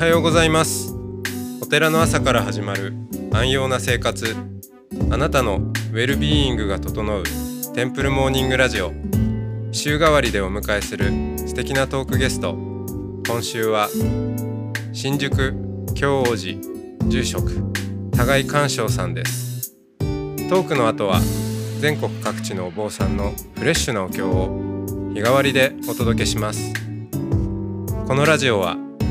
はようございます。お寺の朝から始まる安養な生活。あなたのウェルビーイングが整うテンプルモーニングラジオ。週替わりでお迎えする素敵なトークゲスト。今週は新宿京王寺住職互い鑑賞さんです。トークの後は全国各地のお坊さんのフレッシュなお経を日替わりでお届けします。このラジオは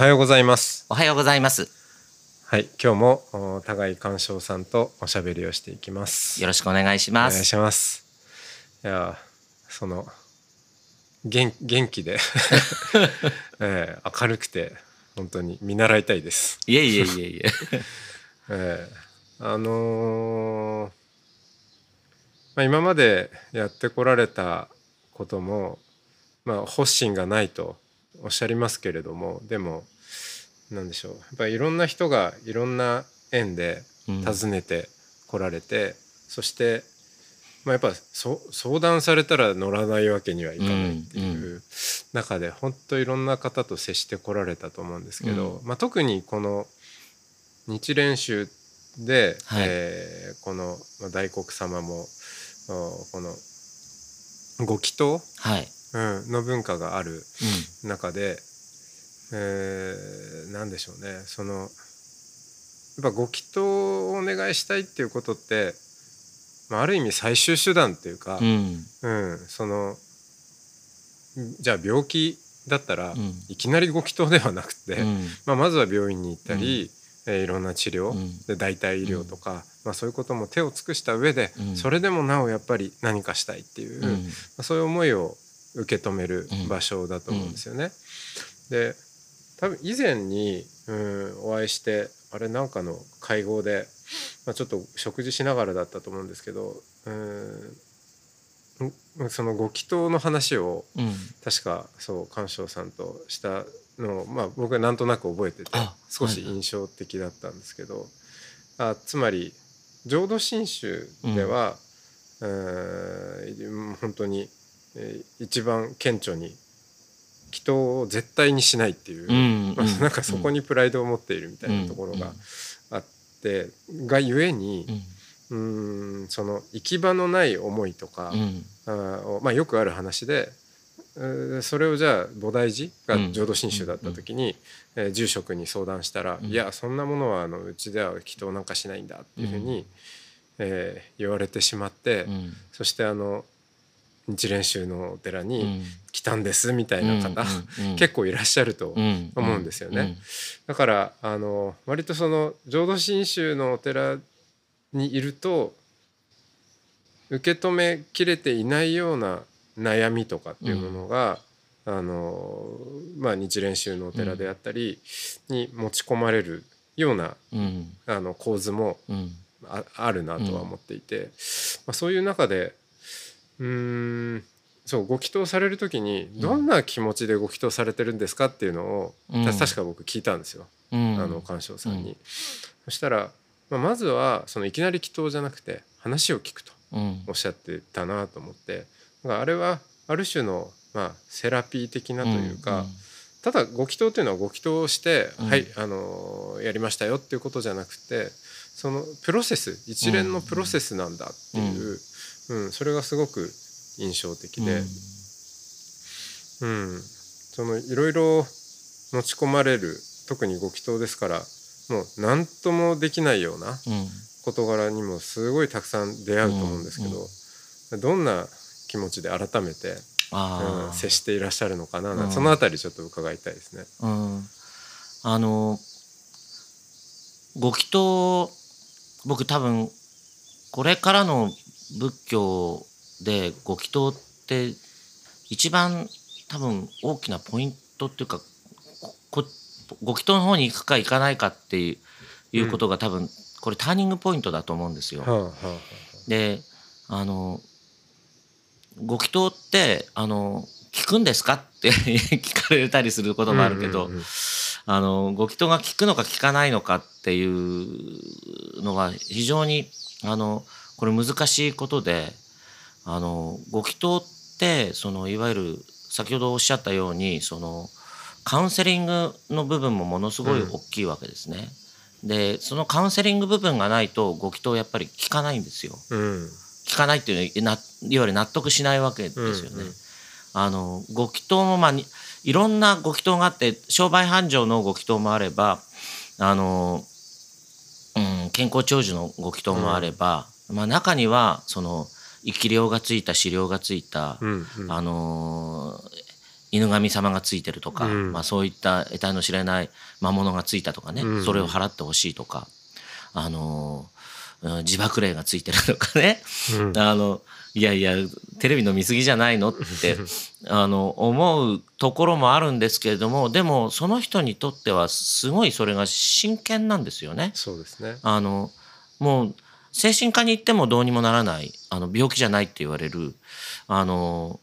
はようございますおはようございます。はい今日もお互い鑑賞さんとおしゃべりをしていきますよろしくお願いします。お願いしますいやその元元気で、えー明るくて本当に見習いたいですいえいえいえいえ。ええあのーまあ、今までやってこられたことも、まあ、発心がないとおっしゃりますけれどもでもなんでしょう。やっぱりいろんな人がいろんな縁でうん。訪ねてこられて、そして、まあ、やっぱそ相談されたら乗らないわけにはいかないっていうう中で本当いろんな方と接してこられたと思うんですけど、まあ、特にこの日蓮宗で、はい。えーこのまあ大黒様もおこのご祈祷、はい。うん、の文化があるう中で、えー、なんでしょうね。そのやっぱご祈祷をお願いしたいっていうことって、まあ、ある意味最終手段っていうか、ん。うんそのじゃあ病気だったら、うん。いきなりご祈祷ではなくて、うん。まあ、まずは病院に行ったり、えーいろんな治療、うん。で代替医療とか、まあ、そういうことも手を尽くした上で、うん。それでもなおやっぱり何かしたいっていう、まうん。あ、そういう思いを受け止める場所だと思うんですよね。で多分以前に、うん、お会いしてあれなんかの会合で、まあ、ちょっと食事しながらだったと思うんですけど、うん、んそのご祈祷の話をうん。確かそう鑑賞さんとしたのを、まあ、僕はなんとなく覚えててあ少しはいはい印象的だったんですけど、あつまり浄土真宗では、えー本当に、えー一番顕著に祈祷を絶対にしないっていう、うんまあ、なんかそこに。にプライドを持っているみたいなところがあって、がゆえにう、ん。その行き場のない思いとか、うん。まあ、よくある話でえーそれをじゃあ菩提寺が浄土真宗だった時に、えー住職に相談したら「うんいやそんなものはあのうちでは祈祷なんかしないんだ」っていうふうに、えー言われてしまって、うん。そしてあの日蓮宗のお寺うにん。来たんですみたいな方、うん結構いらっしゃるとうん思うんですよね。だからあの割とその浄土真宗のお寺にいると受け止めきれていないような悩みとかっていうものが、あのまあ、日蓮宗のお寺であったりに持ち込まれるようなうん。うん。あの構図もうん。ああるなとは思っていて、まあ、そういう中でうーんそうご祈祷される時にどんな気持ちでご祈祷されてるんですかっていうのを、うん。た確か僕聞いたんですよ。うん。あの鑑賞さんに、そしたら、まあ、まずはそのいきなり祈祷じゃなくて話を聞くとうん。おっしゃってたなと思ってだからあれはある種の、まあ、セラピー的なというか、ただご祈祷というのはご祈祷をして、うん。はいあのやりましたよっていうことじゃなくてそのプロセス一連のプロセスなんだっていう、うんそれがすごく印象的うん。で、うんそのいろいろ持ち込まれる特にご祈祷ですからもう何ともできないようなうん。事柄にもすごいたくさん出会うと思うんですけど、どんな気持ちで改めて。うん接していらっしゃるのかな、うんそのあたりちょっと伺いたいですね。うん、あのご祈祷僕多分これからの仏教でご祈祷って一番多分大きなポイントっていうかご祈祷の方に行くか行かないかっていういうことが多分これターニングポイントだと思うんですよ。であのご祈祷ってあの聞くんですかって 聞かれたりすることもあるけど、うんうんうんあのご祈祷が聞くのか聞かないのかっていうのは非常にあのこれ難しいことであのご祈祷ってそのいわゆる先ほどおっしゃったようにそのカウンセリングの部分もものすごい大きいわけですね。でそのカウンセリング部分がないとご祈祷やっぱり聞かないんですよ。うん聞かないっていうのはいわゆる納得しないわけですよね。うんうんあのご祈祷もまあにいろんなご祈祷があって商売繁盛のご祈祷もあればあの、うん、健康長寿のご祈祷もあれば、まあ、中にはその生き量がついた飼料がついた、うんうん。あの犬神様がついてるとか、うん。まあ、そういった得体の知れない魔物がついたとかね、うん。それを払ってほしいとか、あのうん自爆霊がついてるとかね、うん。あのいやいやテレビの見過ぎじゃないのって あの思うところもあるんですけれどもでもその人にとってはすごいそれが真剣なんですよね。そうですね。あのもう精神科に行ってもどうにもならないあの病気じゃないって言われる。あの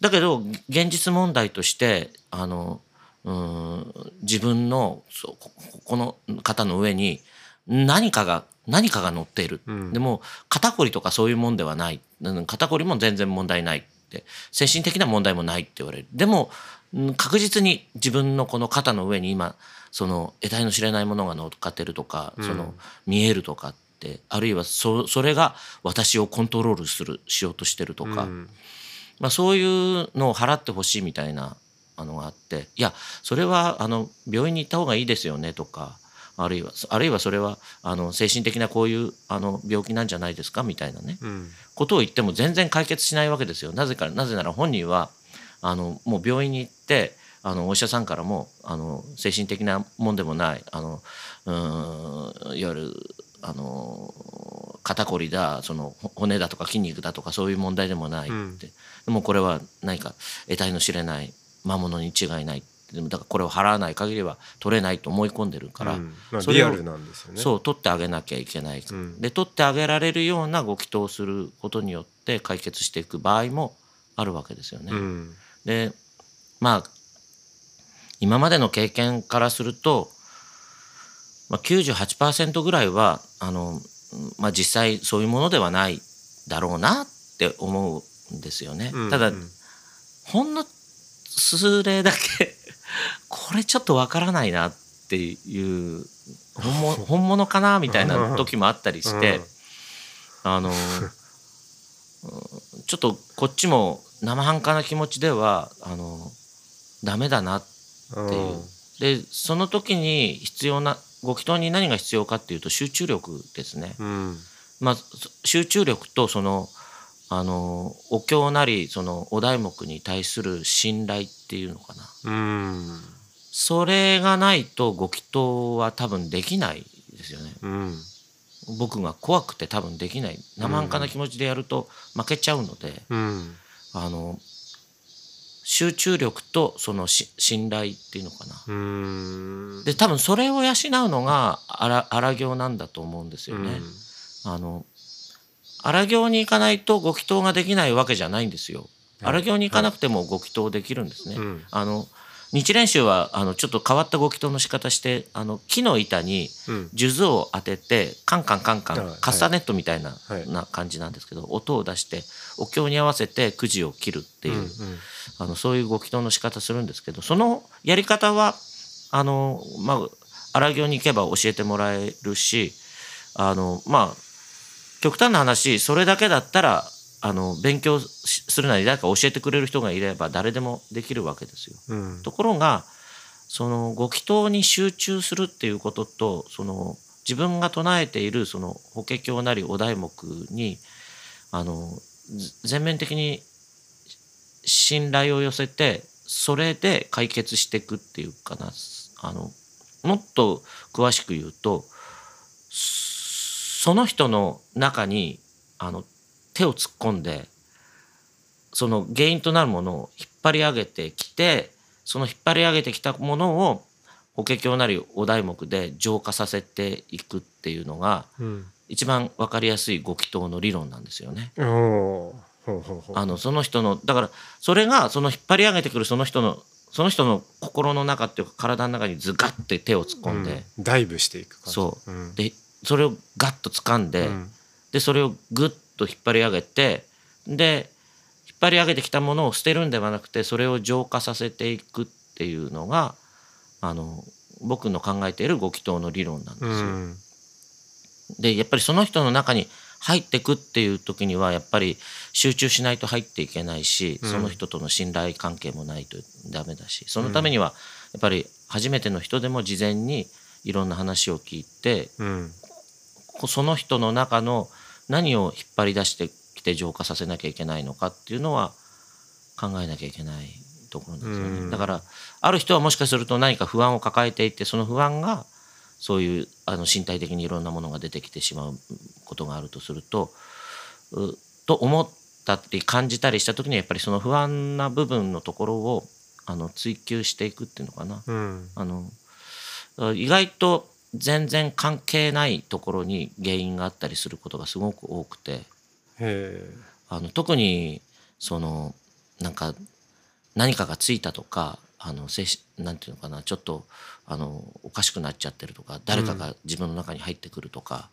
だけど現実問題としてあのうん自分のそうここの方の上に何かが何かが乗っている、うん。でも肩こりとかそういうもんではない。うん肩こりも全然問題ないって。精神的な問題もないって言われる。でもうん確実に自分のこの肩の上に今その得体の知れないものが乗っかってるとか、うん。その見えるとかってあるいはそそれが私をコントロールするしようとしてるとか、うん。まあ、そういうのを払ってほしいみたいなあのがあっていやそれはあの病院に行った方がいいですよねとかあるいはあるいはそれはあの精神的なこういうあの病気なんじゃないですかみたいなね。うん。ことを言っても全然解決しないわけですよ。なぜかなぜなら本人はあのもう病院に行ってあのお医者さんからもあの精神的なもんでもないあのうーんいわゆるあの肩こりだそのほ骨だとか筋肉だとかそういう問題でもないって、うん。でもこれは何か得体の知れない魔物に違いない。でもだからこれを払わない限りは取れないと思い込んでるから、うん。まあリアルなんですよね。そう取ってあげなきゃいけない、うん。で取ってあげられるようなご祈祷をすることによって解決していく場合もあるわけですよね。うん。でまあ今までの経験からすると、まあ、98%ぐらいはあの、まあ、実際そういうものではないだろうなって思うんですよね。ただ、うんうんほんの数例だけ これちょっとわからないなっていう本物 本物かなみたいな時もあったりして、あのうんちょっとこっちも生半可な気持ちではあのダメだなうんっていう。でその時に必要なご祈祷に何が必要かっていうと集中力ですね。うん。まあ、そ集中力とそのあのお経なりそのお題目に対する信頼っていうのかな。うん。それがないとご祈祷は多分できないですよね。うん。僕が怖くて多分できない。生半可な気持ちでやると負けちゃうので、うん。あの集中力とそのし信頼っていうのかなうんで多分それを養うのが荒荒行なんだと思うんですよね。あの荒行に行かないとご祈祷ができないわけじゃないんですよ。はい荒行に行かなくてもご祈祷できるんですね。うんあの日蓮宗はあのちょっと変わったご祈祷の仕方してあの木の板にうん。数珠を当ててカンカンカンカン、はいカスタネットみたいな,、はい。な感じなんですけど音を出してお経に合わせてくじを切るっていう、あのそういうご祈祷の仕方するんですけどそのやり方はあのまあ荒行に行けば教えてもらえるしあのまあ極端な話それだけだったらあの勉強しするなり誰か教えてくれる人がいれば誰でもできるわけですよ。うんところがそのご祈祷に集中するっていうこととその自分が唱えているその法華経なりお題目にあのず全面的に信頼を寄せてそれで解決していくっていうかなあのもっと詳しく言うとその人の中にあの手を突っ込んでその原因となるものを引っ張り上げてきてその引っ張り上げてきたものを法華経なりお題目で浄化させていくっていうのがうん。一番分かりやすいご祈祷の理論なんですよね。あのその人のだからそれがその引っ張り上げてくるその人のその人の心の中っていうか体の中にズガッて手を突っ込んで、うん。ダイブしていく感じ。そう。うん。でそれをガッと掴んで、うん。でそれをグッと引っ張り上げてで引っ張り上げてきたものを捨てるんではなくてそれを浄化させていくっていうのがあの僕の考えているご祈祷の理論なんですうよ。ん。でやっぱりその人の中に入ってくっていう時にはやっぱり集中しないと入っていけないし、うん。その人との信頼関係もないとダメだしそのためにはやっぱり初めての人でも事前にいろんな話を聞いてうん。こその人の中の何を引っ張り出してきて浄化させなきゃいけないのかっていうのは考えなきゃいけないところなんですよね。うんだからある人はもしかすると何か不安を抱えていてその不安がそういうあの身体的にいろんなものが出てきてしまうことがあるとするとうと思ったり感じたりした時にはやっぱりその不安な部分のところをあの追求していくっていうのかな。うんあの意外と全然関係ないところに原因があったりすることがすごく多くて。へあの特にそのなんか何かがついたとかあの精神なんていうのかなちょっとあのおかしくなっちゃってるとか誰かが自分の中に入ってくるとか、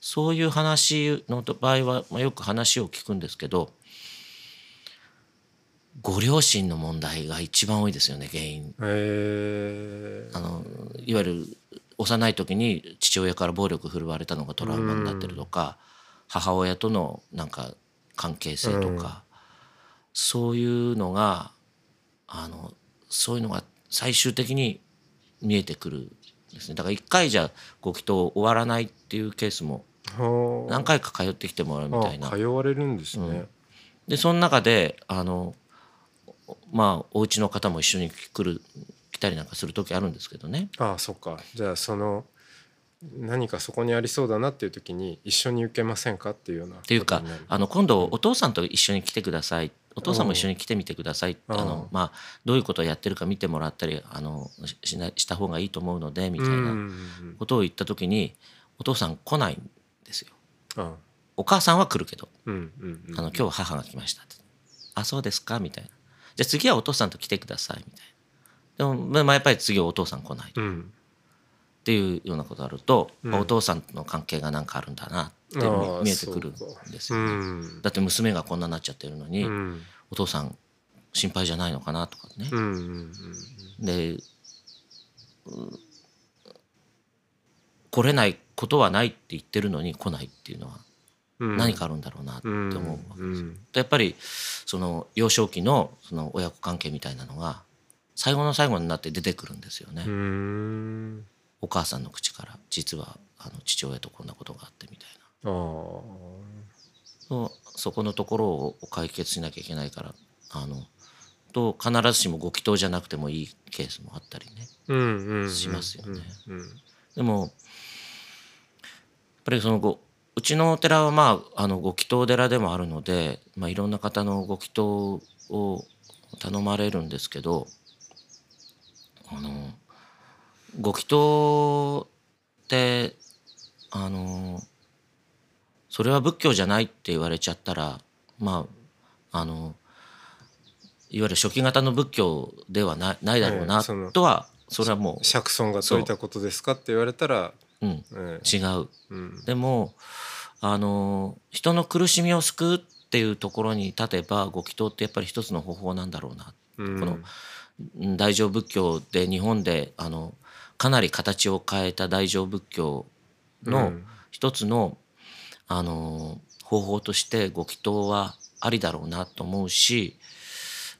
そういう話の場合は、まあ、よく話を聞くんですけどご両親の問題が一番多いですよね原因。あのいわゆる幼い時に父親から暴力振るわれたのがトラウマになってるとか、母親とのなんか関係性とか、そういうのがあのそういうのが最終的に見えてくるんですね。だから一回じゃご祈祷終わらないっていうケースもはあ何回か通ってきてもらうみたいな。あ通われるんですね、うん。でその中であのまあお家の方も一緒に来る来たりなんかする時あるんですけどね。ああそっか。じゃあその何かそこにありそうだなっていう時に一緒に受けませんかっていうようなっっていうかあの今度お父さんと一緒に来てください。お父さんも一緒に来てみてください。あうんの、まあ、どういうことをやってるか見てもらったりあのししなした方がいいと思うのでみたいなことを言った時にお父さん来ないんですよ。あお母さんは来るけどうんうんうんあの今日は母が来ましたって。あそうですか？みたいな。じゃあ次はお父さんと来てくださいみたいなでも、まあ、やっぱり次はお父さん来ないうん。っていうようなことがあると、うん。お父さんとの関係がなんかあるんだなって見えてくるんですうよね。ん。だって娘がこんなになっちゃってるのに、うん。お父さん心配じゃないのかなとかね。う。んうんでう来れないことはないって言ってるのに来ないっていうのはうん。何かあるんだろうなって思うわけですよ。うん。やっぱりその幼少期のその親子関係みたいなのが最後の最後になって出てくるんですよね。うん。お母さんの口から。実はあの父親とこんなことがあってみたいな。そそこのところを解決しなきゃいけないからあのと必ずしもご祈祷じゃなくてもいいケースもあったりね。しますよね。うんでもやっぱりそのごうちのお寺はまああのご祈祷寺でもあるので、まあ、いろんな方のご祈祷を頼まれるんですけどあのご祈祷ってあのそれは仏教じゃないって言われちゃったらまああのいわゆる初期型の仏教ではないないだろうなええとはそれはも釈尊が説いたことですかって言われたらう、うん、ええ。違う。うん。でもあの人の苦しみを救うっていうところに立てばご祈祷ってやっぱり一つの方法なんだろうな。うん。このうん大乗仏教で日本であのかなり形を変えた大乗仏教のうん一つの、あの方法としてご祈祷はありだろうなと思うし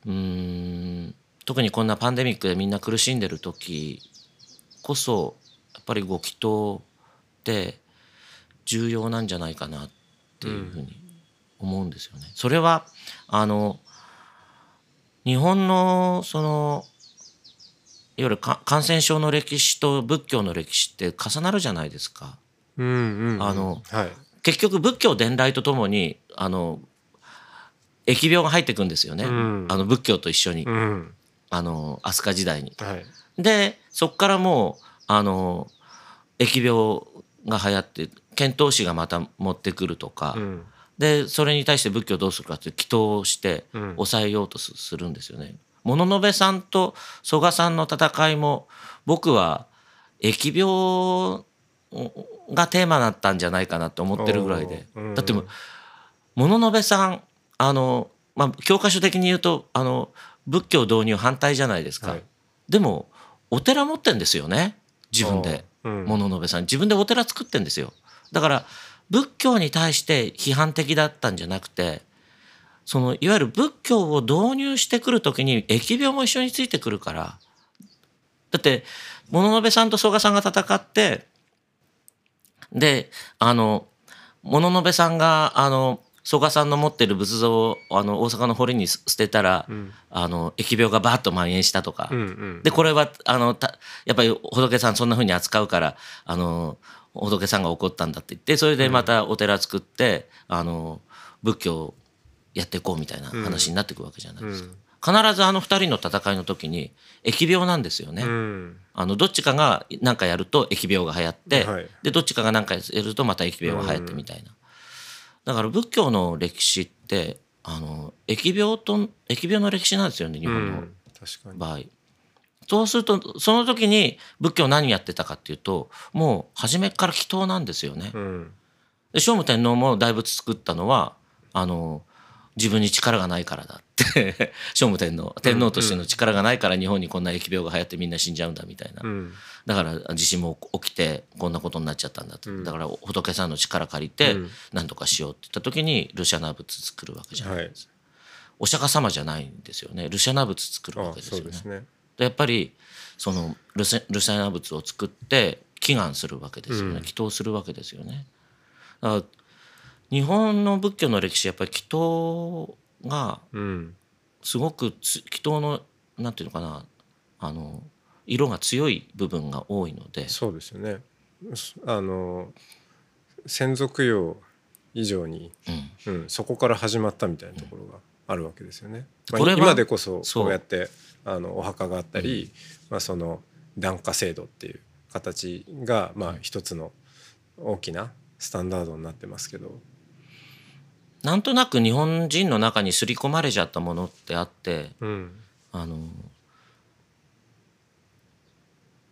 うーん特にこんなパンデミックでみんな苦しんでる時こそやっぱりご祈祷って重要なんじゃないかなっていうふうに思うんですよね。それはあの日本のそのいわゆるか感染症の歴史と仏教の歴史って重なるじゃないですか。うんうんうん。あのはい。結局仏教伝来とともにあの疫病が入ってくんですよね、うん。あの仏教と一緒に、うん。あの飛鳥時代に。はい。でそっからもうあの疫病が流行って遣唐使がまた持ってくるとか、うんでそれに対して仏教どうするかって祈祷をしてうん。抑えようとすするんですよね。物部さんと曽我さんの戦いも僕は疫病がテーマだったんじゃないかなと思ってるぐらいで、うん。だって物部さんあの、まあ、教科書的に言うとあの仏教導入反対じゃないですか、はい。でもお寺持ってんですよね。自分で。うん。物部さん。自分でお寺作ってんですよ。だから仏教に対して批判的だったんじゃなくてそのいわゆる仏教を導入してくる時に疫病も一緒についてくるから。だって物部さんと曽我さんが戦ってであの物部さんがあの曽我さんの持ってる仏像をあの大阪の堀に捨てたら、うん。あの疫病がバーッと蔓延したとか、うんうんでこれはあのたやっぱり仏さんそんな風に扱うからあの仏さんが怒ったんだって言ってそれでまたお寺作って、あの仏教をやっていこうみたいな話になっていくわけじゃないですか。必ずあの二人の戦いの時に疫病なんですよね。うんあのどっちかが何かやると疫病が流行って、はいでどっちかが何かやるとまた疫病が流行ってみたいな。だから仏教の歴史ってあの疫病と疫病の歴史なんですよね日う本のん確かに場合。そうするとその時に仏教何やってたかっていうともう初めから祈祷なんですよね。うん。で聖武天皇も大仏作ったのはあの自分に力がないからだって。聖武天皇天皇としての力がないから日本にこんな疫病が流行ってみんな死んじゃうんだみたいな、うん。だから地震も起きてこんなことになっちゃったんだと、うん。だから仏さんの力借りてうん。何とかしようって言った時にルシャナ仏作るわけじゃない、はい。お釈迦様じゃないんですよね。ルシャナ仏作るわあけですよねやっぱりそのルセルシャナ仏を作って祈願するわけですよね、うん。祈祷するわけですよね。だから日本の仏教の歴史やっぱり祈祷がうん。すごくつ祈祷のなんていうのかなあの色が強い部分が多いので。そうですよね。あの先祖供養以上に、うん。うん、そこから始まったみたいなところがあるわけですよね。まあこれは今でこそそう。こうやってあのお墓があったり、まあ、その檀家制度っていう形がまあ一つの大きなスタンダードになってますけど、なんとなく日本人の中に刷り込まれちゃったものってあってうん。あの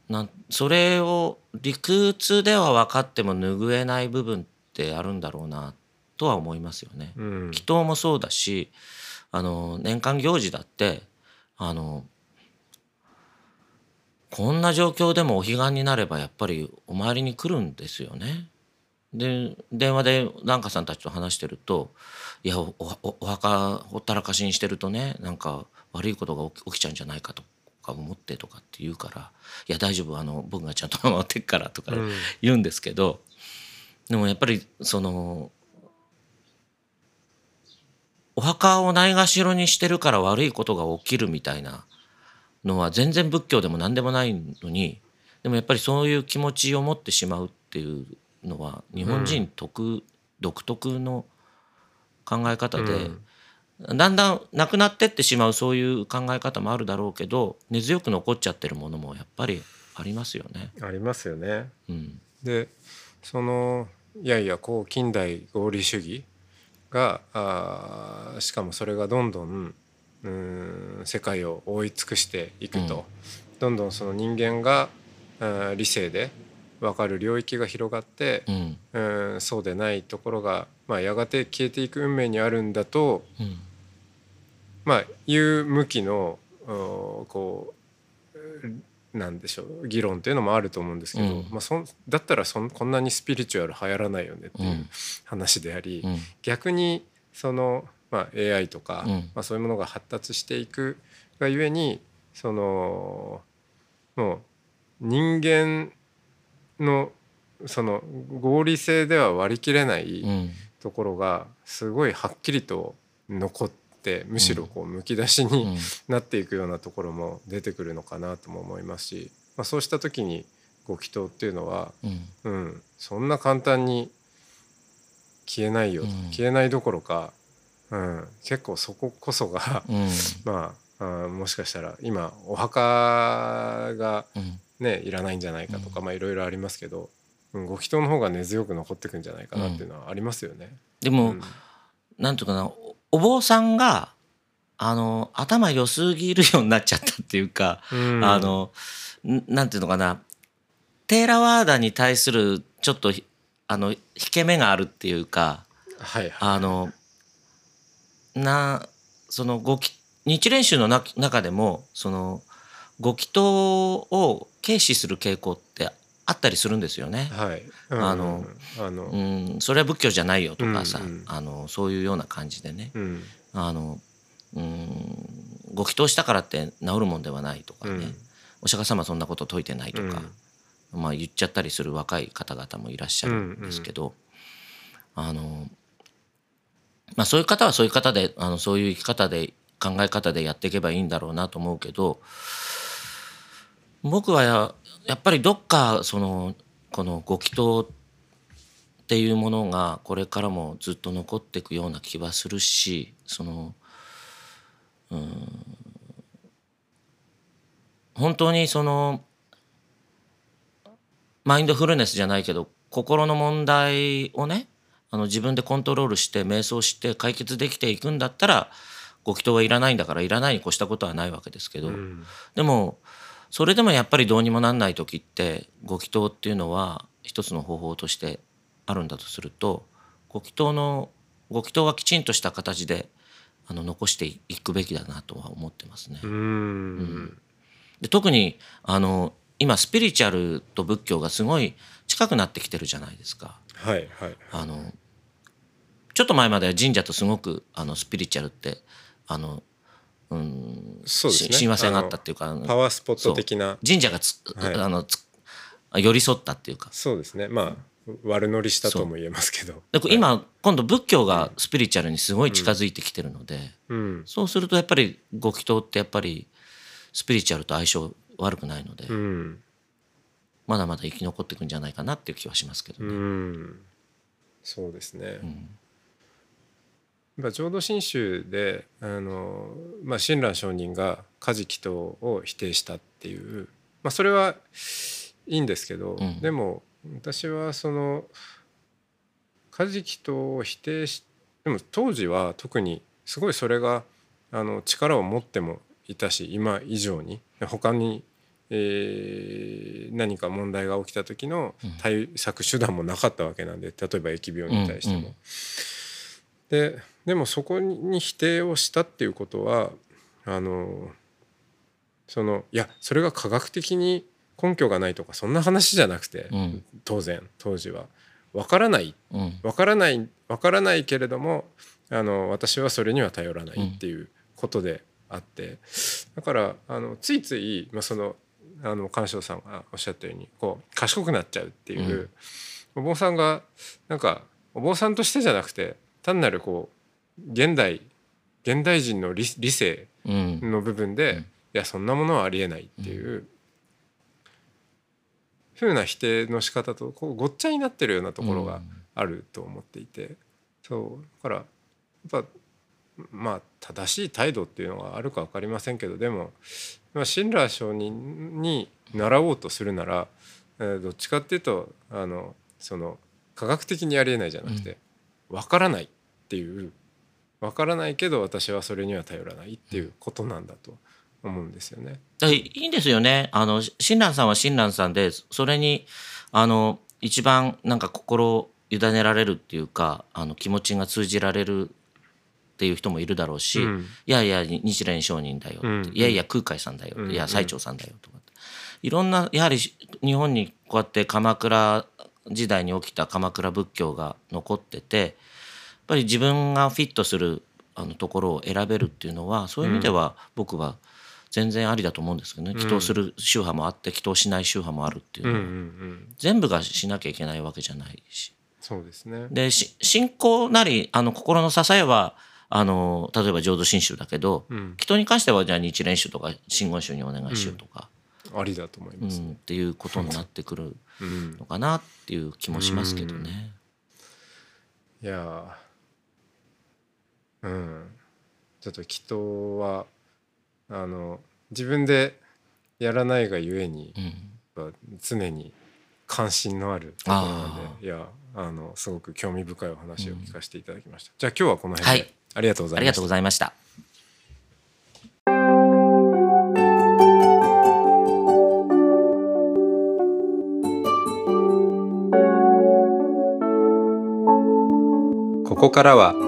なんそれを理屈では分かっても拭えない部分ってあるんだろうなとは思いますよね。うん。祈祷もそうだしあの年間行事だってあのこんな状況でもお彼岸になればやっぱりお参りに来るんですよね。で電話で檀家さんたちと話してると「いやおおお墓ほったらかしにしてるとねなんか悪いことが起き起きちゃうんじゃないかとか思って」とかって言うから「いや大丈夫あの僕がちゃんと守ってっから」とかうん言うんですけど、でもやっぱりそのお墓をないがしろにしてるから悪いことが起きるみたいなのは全然仏教でも何でもないのにでもやっぱりそういう気持ちを持ってしまうっていうのは日本人特、独特の考え方で、だんだんなくなってってしまうそういう考え方もあるだろうけど根強く残っちゃってるものもやっぱりありますよね。ありますよね。うんでそのいやいやこう近代合理主義があーしかもそれがどんどんうーん世界を覆い尽くしていくと、うん。どんどんその人間が理性で分かる領域が広がってう、ん。うーんそうでないところが、まあ、やがて消えていく運命にあるんだと、うん。まあ、いう向きのおこうなんでしょう。議論っていうのもあると思うんですけど、うん。まあ、そんだったらそんこんなにスピリチュアル流行らないよねっていううん。話であり、うん。逆にその、まあ、AI とか、うん。まあ、そういうものが発達していくがゆえにそのもう人間のその合理性では割り切れない、うん。ところがすごいはっきりと残ってむしろこうむき出しにうん。なっていくようなところも出てくるのかなとも思いますし、まあ、そうした時にご祈祷っていうのは、うん。うん、そんな簡単に消えないよ、うん。消えないどころか、うん、結構そここそがうん。まああもしかしたら今お墓がうん。ねいらないんじゃないかとか、まあいろいろありますけど、うん、ご祈祷の方が根強く残ってくんじゃないかなっていうのはありますよね。でも、うん。なんていうかなおお坊さんがあの頭良すぎるようになっちゃったっていうか、うん。あのんなんていうのかなテーラワーダに対するちょっとひあの引け目があるっていうかはいはい。あのなそのごき日蓮宗のな中でもそのご祈祷を軽視する傾向ってあったりするんですよね。はい、あのあの、うん、それは仏教じゃないよとかさ、うん。うんあのそういうような感じでね、うん。あのうんご祈祷したからって治るもんではないとかね、うん。お釈迦様はそんなこと説いてないとか、まあ、言っちゃったりする若い方々もいらっしゃるんですけど、あのまあ、そういう方はそういう方であのそういう生き方で考え方でやっていけばいいんだろうなと思うけど僕はややっぱりどっかそのこのご祈祷っていうものがこれからもずっと残っていくような気はするしそのうん本当にそのマインドフルネスじゃないけど心の問題をねあの自分でコントロールして瞑想して解決できていくんだったらご祈祷はいらないんだからいらないに越したことはないわけですけど、うん。でもそれでもやっぱりどうにもなんない時ってご祈祷っていうのは一つの方法としてあるんだとするとご祈祷のご祈祷はきちんとした形であの残していくべきだなとは思ってますね。うんで特にあの今スピリチュアルと仏教がすごい近くなってきてるじゃないですか。はいはいあのちょっと前までは神社とすごくあのスピリチュアルってあの、うん、そうですね。し親和性があったっていうかパワースポット的な。神社がつ、はい。あのつ寄り添ったっていうか。そうですね。まあ悪乗りしたとも言えますけど。で今、今度仏教がスピリチュアルにすごい近づいてきてるので、うん。そうするとやっぱりご祈祷ってやっぱりスピリチュアルと相性悪くないので、うん。まだまだ生き残っていくんじゃないかなっていう気はしますけどうね。ん。そうですね、うんやっぱ浄土真宗であの、まあ、親鸞上人が家事祈祷を否定したっていう、まあ、それはいいんですけど、うん。でも私はその家事祈祷を否定しでも当時は特にすごいそれがあの力を持ってもいたし今以上に他に、えー何か問題が起きた時の対策手段もなかったわけなんで例えば疫病に対しても。うんうんででもそこに否定をしたっていうことはあのそのいやそれが科学的に根拠がないとかそんな話じゃなくて、うん。当然当時は。分からない。うん。分からない分からないけれどもあの私はそれには頼らないっていうことであって、だからあのついつい、まあ、そのあの鑑賞さんがおっしゃったようにこう賢くなっちゃうっていう、お坊さんがなんかお坊さんとしてじゃなくて単なるこう現代現代人の理理性うん。の部分で、うん。いやそんなものはありえないっていう、ふうな否定の仕方とこうごっちゃになってるようなところがあると思っていて、そうだからやっぱまあ正しい態度っていうのがあるか分かりませんけどでも、まあ、親鸞上人に習おうとするなら、えーどっちかっていうとあのその科学的にありえないじゃなくて、分からないっていう分からないけど私はそれには頼らないっていうことなんだと思うんですよね。いいんですよね。あの親鸞さんは親鸞さんでそれにあの一番なんか心を委ねられるっていうかあの気持ちが通じられるっていう人もいるだろうし、うん。いやいや日蓮上人だようん。いやいや空海さんだようん。いや最澄さんだよとかいろんなやはり日本にこうやって鎌倉時代に起きた鎌倉仏教が残っててぱり自分がフィットするあのところを選べるっていうのはそういう意味では僕は全然ありだと思うんですけどね。祈祷する宗派もあって祈祷しない宗派もあるっていううんのは、うんうん、全部がしなきゃいけないわけじゃないし。そうですね。でし信仰なりあの心の支えはあの例えば浄土真宗だけど、うん。祈祷に関してはじゃあ日蓮宗とか真言宗にお願いしようとか、ありだと思いうん。ます。っていうことになってくるうんのかなっていう気もしますけどね。いやーうん、ちょっと祈祷はあの自分でやらないがゆえに、うん、常に関心のあるところなんでいやあのすごく興味深いお話を聞かせていただきました、うん、じゃあ今日はこの辺で、はい、ありがとうございました。ありがとうございました。ここからは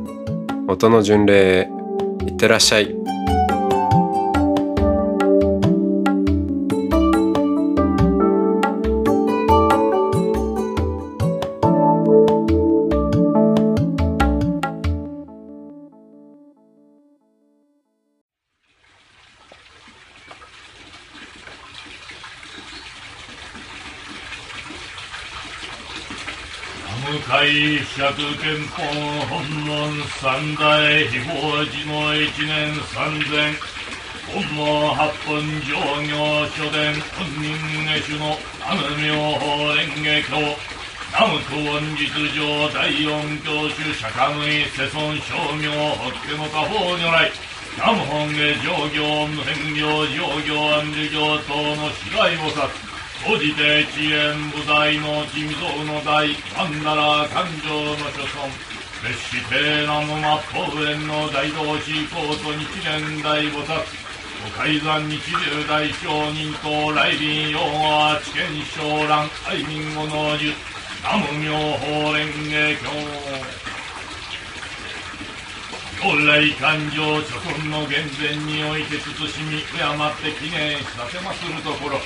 音の巡礼いってらっしゃい。各憲法本門三大非法寺の一年三千本も八本上行書伝本人下手の安無妙法蓮華経南区音実上第四教主釈迦無異世尊称名法家の家宝如来南本下上行無辺行上行安寿行等の死害菩薩。おじて遅延部罪の地味蔵の台なんなら感情の所存。別して南の末法園の大同士高と日蓮大菩薩。お改ざん日十大商人と来臨用は知見商覧愛民語の術南無妙法蓮華経。本来感情諸君の厳然において慎み敬って記念させまするところ。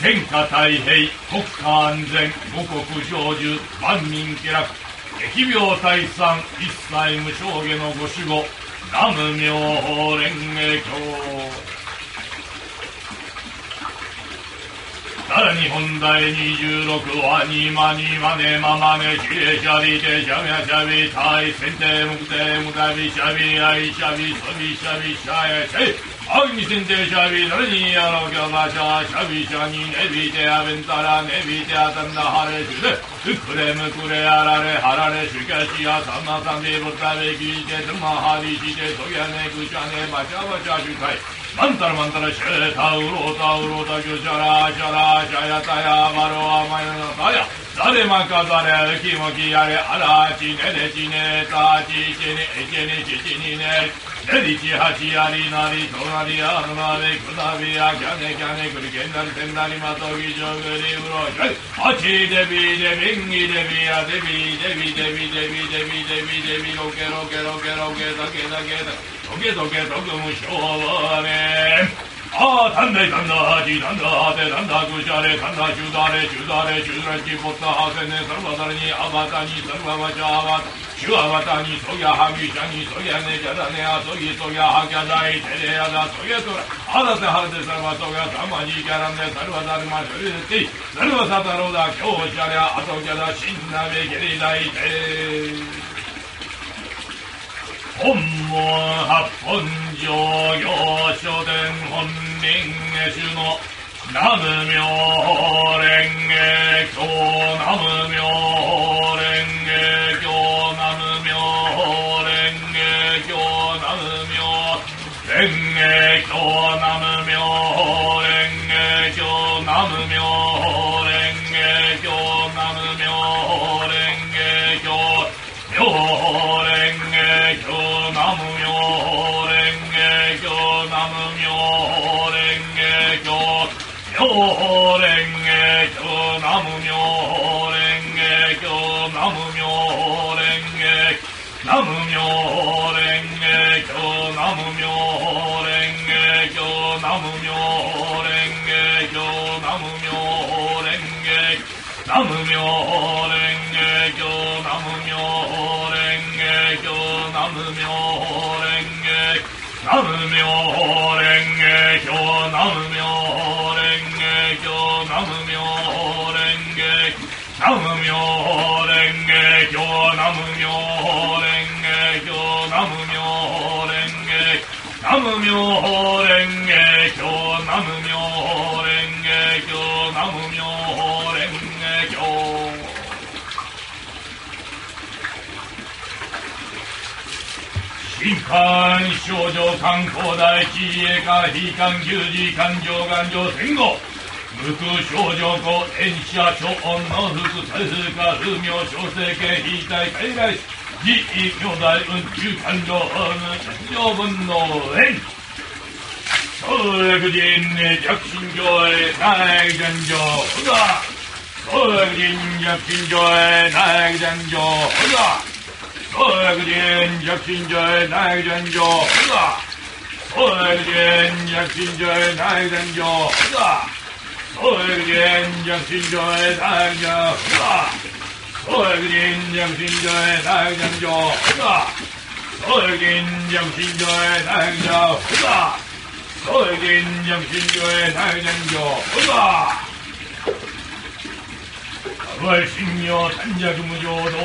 天下太平、国家安全、五国成就、万民気楽、疫病退散、一切無償下のご守護、南無妙法蓮華経。さらに本第26話にまにまねままねしれしゃりてしゃみゃしゃびた。いせんてむくてむた。びしゃびあいしゃびそびしゃびしゃやしゃいあんにせんてしゃびなれにやろきゃばしゃしゃびしゃにねびてあべんた。らねびてあた。んだはれしゅれくれむくれあられはられしゅかしやさまさんでぶた。べきいてつまはりしてとやねくしゃねばしゃばしゃしゅかいマンタラマンタラシェタウロタウロタギュシャラシャラシャヤタヤマロアマヤタヤ。ザレマカザレキモキヤレアラチネネチネタチチネチネチチネ Erici haçiyari nari tonari anunari kudaviya kâne kâne kuri kendar kendari matogi çogri uroşay Haçi debi debi debingi debi ya debi debi debi debi debi debi debi roke roke roke roke take take take toke toke toke muşovane ああ、たんだいたんだ、あじ、たんだ、あて、たんだ、ぐしゃれ、たんだ、しゅだれ、しゅだれ、しゅだれ、きぼった、はせね、さるばたれに、あばたに、さるばましゃ、あば、しゅあばたに、そやはぎしゃに、そやね、じゃだね、あそぎ、そやはきゃだい、てれやだ、そぎゃとら、あだせはでさるばそが、たまじきゃらんで、さるばさるましゅりて、さるばさたろうだ、きょうしゃり、あそぎゃだ、しんなべけりだいて。ほん門八本城行書伝本人主の南無妙法蓮華経南無妙法蓮華経南無妙法蓮華経南無妙蓮華経南無妙法南無妙蓮華経南無妙蓮華経南無妙蓮華南無妙関症状関光大地栄化非関球児関上頑丈戦後無空症状公炎者諸音の副大数化風明小生系非対海外自意兄弟運中感情法務上分の炎。総略人弱心上へ内戦上ほら総略人弱心上へ内戦上ほら 허그진 약신자의 나의 전조 으아 허그진 약신자의 나의 전조 으아 허그진 약신자의 나의 전조 으아 허그진 약신자의 나의 전조 으아 허그진 약신자의 나의 전조 으아 허그진 약신자의 나의 전조 으아 월신여 단자주무조도.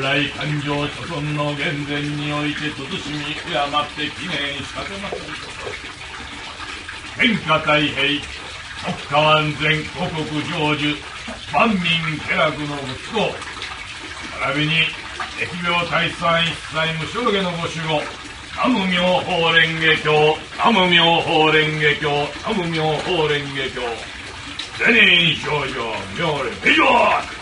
来感情諸村の源前において慎み敬って記念しかけません天下太平国家安全五国成就万民家楽の仏公並びに疫病退散一切無償下のご守護南無妙法蓮華経南無妙法蓮華経南無妙法蓮華経。善人少女妙蓮以上